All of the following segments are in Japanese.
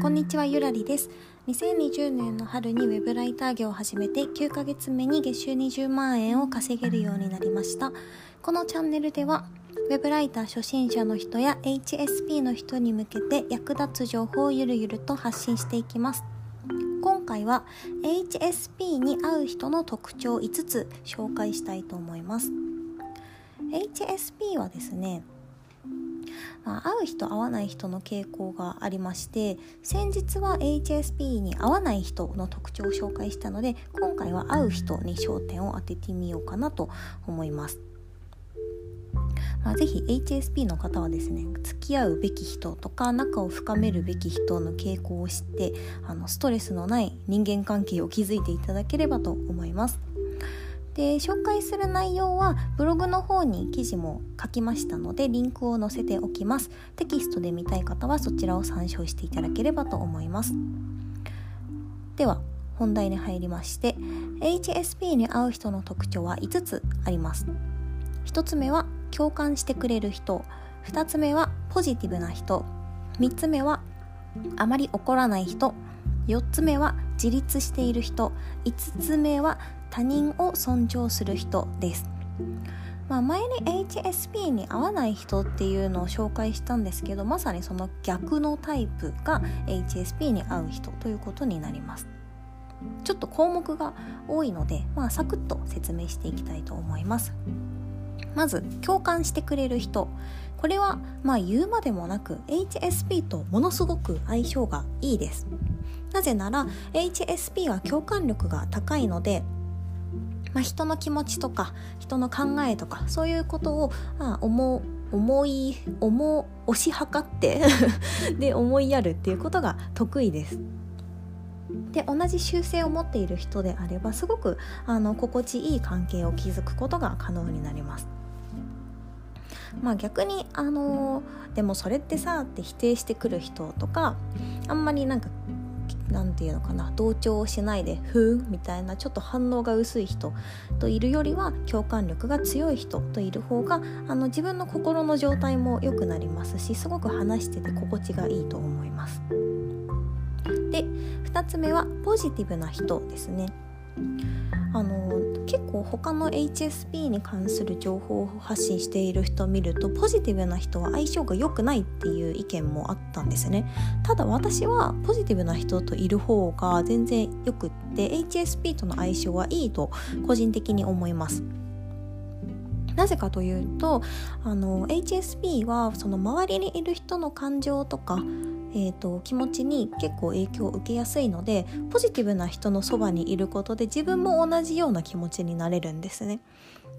こんにちはゆらりです。2020年の春にウェブライター業を始めて9ヶ月目に月収20万円を稼げるようになりました。このチャンネルではウェブライター初心者の人や HSP の人に向けて役立つ情報をゆるゆると発信していきます。今回は HSP に合う人の特徴5つ紹介したいと思います。HSP はですねまあ、会う人会わない人の傾向がありまして先日は HSP に合わない人の特徴を紹介したので今回は会う人に焦点を当ててみようかなと思います。まあ、ぜひ HSP の方はですね付き合うべき人とか仲を深めるべき人の傾向を知ってあのストレスのない人間関係を築いていただければと思います。で紹介する内容はブログの方に記事も書きましたのでリンクを載せておきます。テキストで見たい方はそちらを参照していただければと思います。では本題に入りまして HSP に合う人の特徴は5つあります。1つ目は共感してくれる人。2つ目はポジティブな人。3つ目はあまり怒らない人。4つ目は自立している人。5つ目は他人を尊重する人です。まあ、前に HSP に合わない人っていうのを紹介したんですけどまさにその逆のタイプが HSP に合う人ということになります。ちょっと項目が多いので、まあ、サクッと説明していきたいと思います。まず共感してくれる人。これはまあ言うまでもなく HSP とものすごく相性がいいです。なぜなら HSP は共感力が高いのでまあ、人の気持ちとか人の考えとかそういうことを、まあ、思思い思押し量って で思いやるっていうことが得意です。で同じ習性を持っている人であればすごくあの心地いい関係を築くことが可能になります。まあ逆にあのでもそれってさって否定してくる人とかあんまりなんか何て言うのかな同調をしないでふーんみたいなちょっと反応が薄い人といるよりは共感力が強い人といる方があの自分の心の状態も良くなりますしすごく話してて心地がいいと思います。で2つ目はポジティブな人ですね。あの結構他の HSP に関する情報を発信している人を見るとポジティブな人は相性が良くないっていう意見もあったんですね。ただ私はポジティブな人といる方が全然よくって HSP との相性はいいと個人的に思います。なぜかというとあの HSP はその周りにいる人の感情とかえーと、気持ちに結構影響を受けやすいのでポジティブな人のそばにいることで自分も同じような気持ちになれるんですね。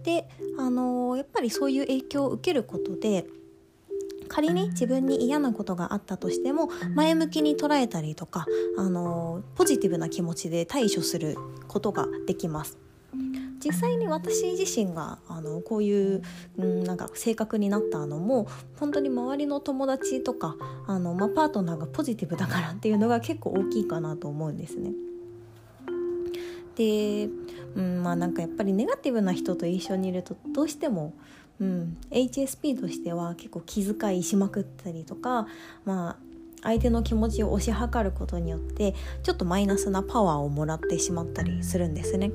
で、あのー、やっぱりそういう影響を受けることで仮に自分に嫌なことがあったとしても前向きに捉えたりとか、あのー、ポジティブな気持ちで対処することができます。実際に私自身があのこういう、うん、なんか性格になったのも本当に周りの友達とかあの、まあ、パートナーがポジティブだからっていうのが結構大きいかなと思うんですね。で、うんまあ、なんかやっぱりネガティブな人と一緒にいるとどうしても、うん、HSP としては結構気遣いしまくったりとか、まあ、相手の気持ちを推し量ることによってちょっとマイナスなパワーをもらってしまったりするんですね。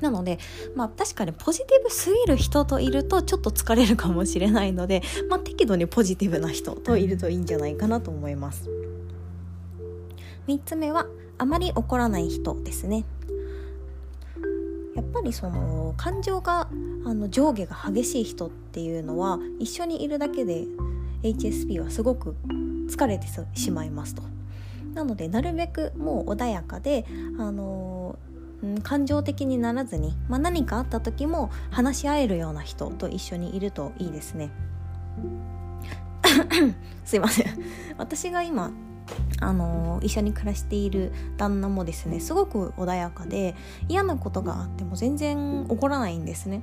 なので、まあ確かにポジティブすぎる人といるとちょっと疲れるかもしれないので、まあ適度にポジティブな人といるといいんじゃないかなと思います。3つ目は、あまり怒らない人ですね。やっぱりその感情があの上下が激しい人っていうのは一緒にいるだけで HSP はすごく疲れてしまいますと。なのでなるべくもう穏やかであのうん、感情的にならずに、まあ、何かあった時も話し合えるような人と一緒にいるといいですね。すいません。私が今あの一緒に暮らしている旦那もですねすごく穏やかで嫌なことがあっても全然怒らないんですね。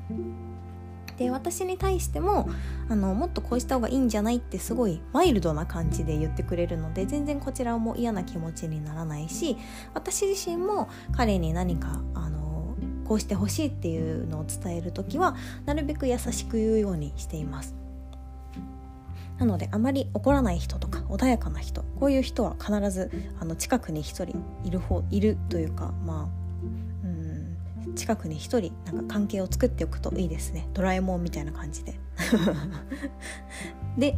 で私に対してもあのもっとこうした方がいいんじゃないってすごいマイルドな感じで言ってくれるので全然こちらも嫌な気持ちにならないし私自身も彼に何かあのこうしてほしいっていうのを伝える時はなるべく優しく言うようにしています。なのであまり怒らない人とか穏やかな人こういう人は必ずあの近くに1人いる方いるというかまあ近くに1人なんか関係を作っておくといいですね。ドラえもんみたいな感じで。で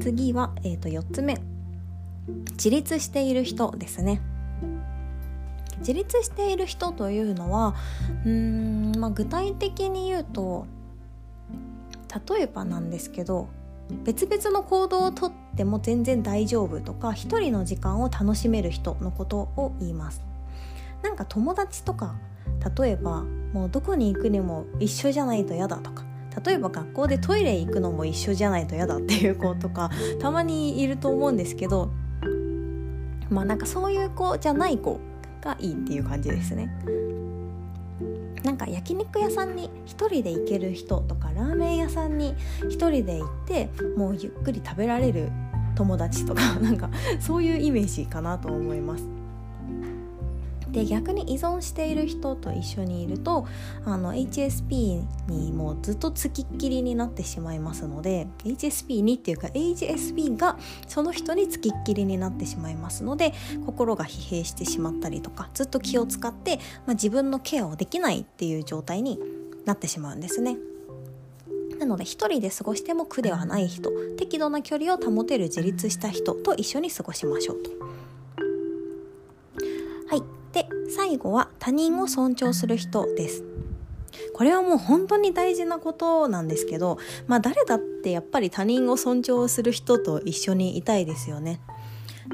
次は、えー、と4つ目。自立している人ですね。自立している人というのはうーん、まあ、具体的に言うと例えばなんですけど別々の行動をとっても全然大丈夫とか一人の時間を楽しめる人のことを言います。なんか友達とか例えばもうどこに行くにも一緒じゃないと嫌だとか例えば学校でトイレ行くのも一緒じゃないと嫌だっていう子とかたまにいると思うんですけどまあなんかそういう子じゃない子がいいっていう感じですね。なんか焼肉屋さんに1人で行ける人とかラーメン屋さんに1人で行ってもうゆっくり食べられる友達とかなんかそういうイメージかなと思います。で逆に依存している人と一緒にいるとあの HSP にもうずっとつきっきりになってしまいますので HSP にっていうか HSP がその人につきっきりになってしまいますので心が疲弊してしまったりとかずっと気を使って、まあ、自分のケアをできないっていう状態になってしまうんですね。なので一人で過ごしても苦ではない人適度な距離を保てる自立した人と一緒に過ごしましょうと。で最後は他人を尊重する人ですこれはもう本当に大事なことなんですけどまあ誰だってやっぱり他人を尊重する人と一緒にいたいですよね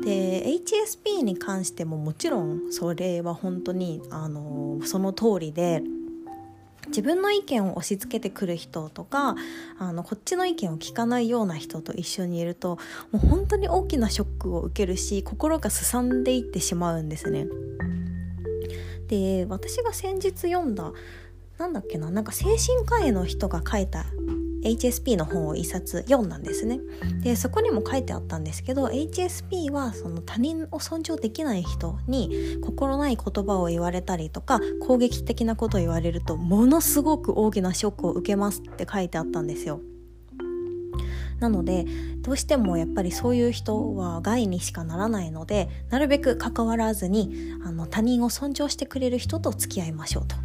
で HSP に関してももちろんそれは本当にあのその通りで自分の意見を押し付けてくる人とかあのこっちの意見を聞かないような人と一緒にいるともう本当に大きなショックを受けるし心がすさんでいってしまうんですね。で私が先日読んだなんだっけななんか精神科医の人が書いた HSP の本を一冊読んだんですね。でそこにも書いてあったんですけど HSP はその他人を尊重できない人に心ない言葉を言われたりとか攻撃的なことを言われるとものすごく大きなショックを受けますって書いてあったんですよ。なのでどうしてもやっぱりそういう人は害にしかならないのでなるべく関わらずにあの他人を尊重してくれる人と付き合いましょうと。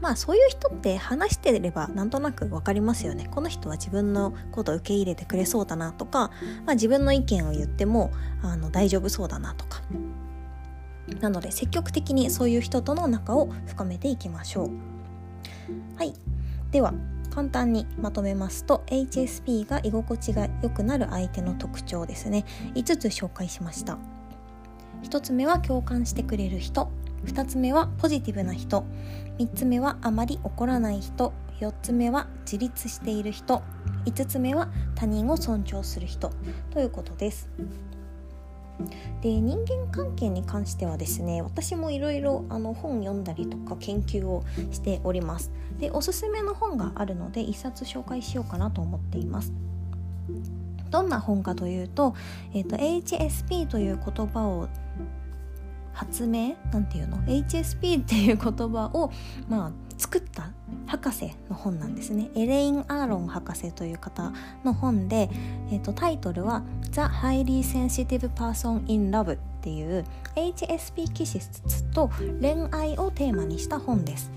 まあそういう人って話してればなんとなく分かりますよね。この人は自分のこと受け入れてくれそうだなとか、まあ、自分の意見を言ってもあの大丈夫そうだなとか。なので積極的にそういう人との仲を深めていきましょう。はい。では簡単にまとめますと HSP が居心地が良くなる相手の特徴ですね。5つ紹介しました。1つ目は共感してくれる人。2つ目はポジティブな人。3つ目はあまり怒らない人。4つ目は自立している人。5つ目は他人を尊重する人。ということです。で人間関係に関してはですね私もいろいろ本読んだりとか研究をしております。でおすすめの本があるので一冊紹介しようかなと思っています。どんな本かというと,、えーと、HSP という言葉を発明なんていうの？HSP っていう言葉を、まあ、作った博士の本なんですねエレイン・アーロン博士という方の本で、えーと、タイトルは「The Highly Sensitive Person in Love」っていう HSP 気質と恋愛をテーマにした本です。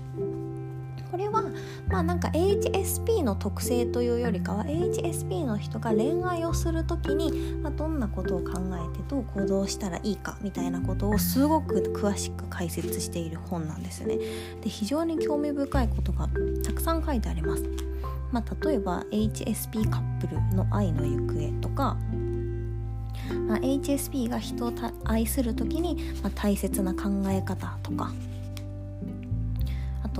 これはまあなんか HSP の特性というよりかは HSP の人が恋愛をする時に、まあ、どんなことを考えてどう行動したらいいかみたいなことをすごく詳しく解説している本なんですね。で非常に興味深いことがたくさん書いてあります。まあ、例えば HSP カップルの愛の行方とかまあ、HSP が人を愛する時に、まあ、大切な考え方とか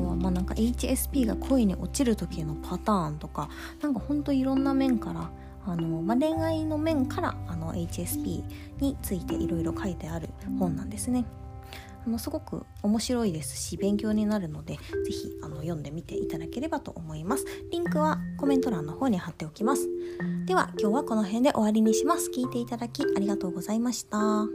とはまあなんか HSP が恋に落ちる時のパターンとかなんかほんといろんな面からあの、まあ、恋愛の面からあの HSP についていろいろ書いてある本なんですね。あのすごく面白いですし勉強になるので是非あの読んでみていただければと思います。リンクはコメント欄の方に貼っておきます。では今日はこの辺で終わりにします。聞いていただきありがとうございました。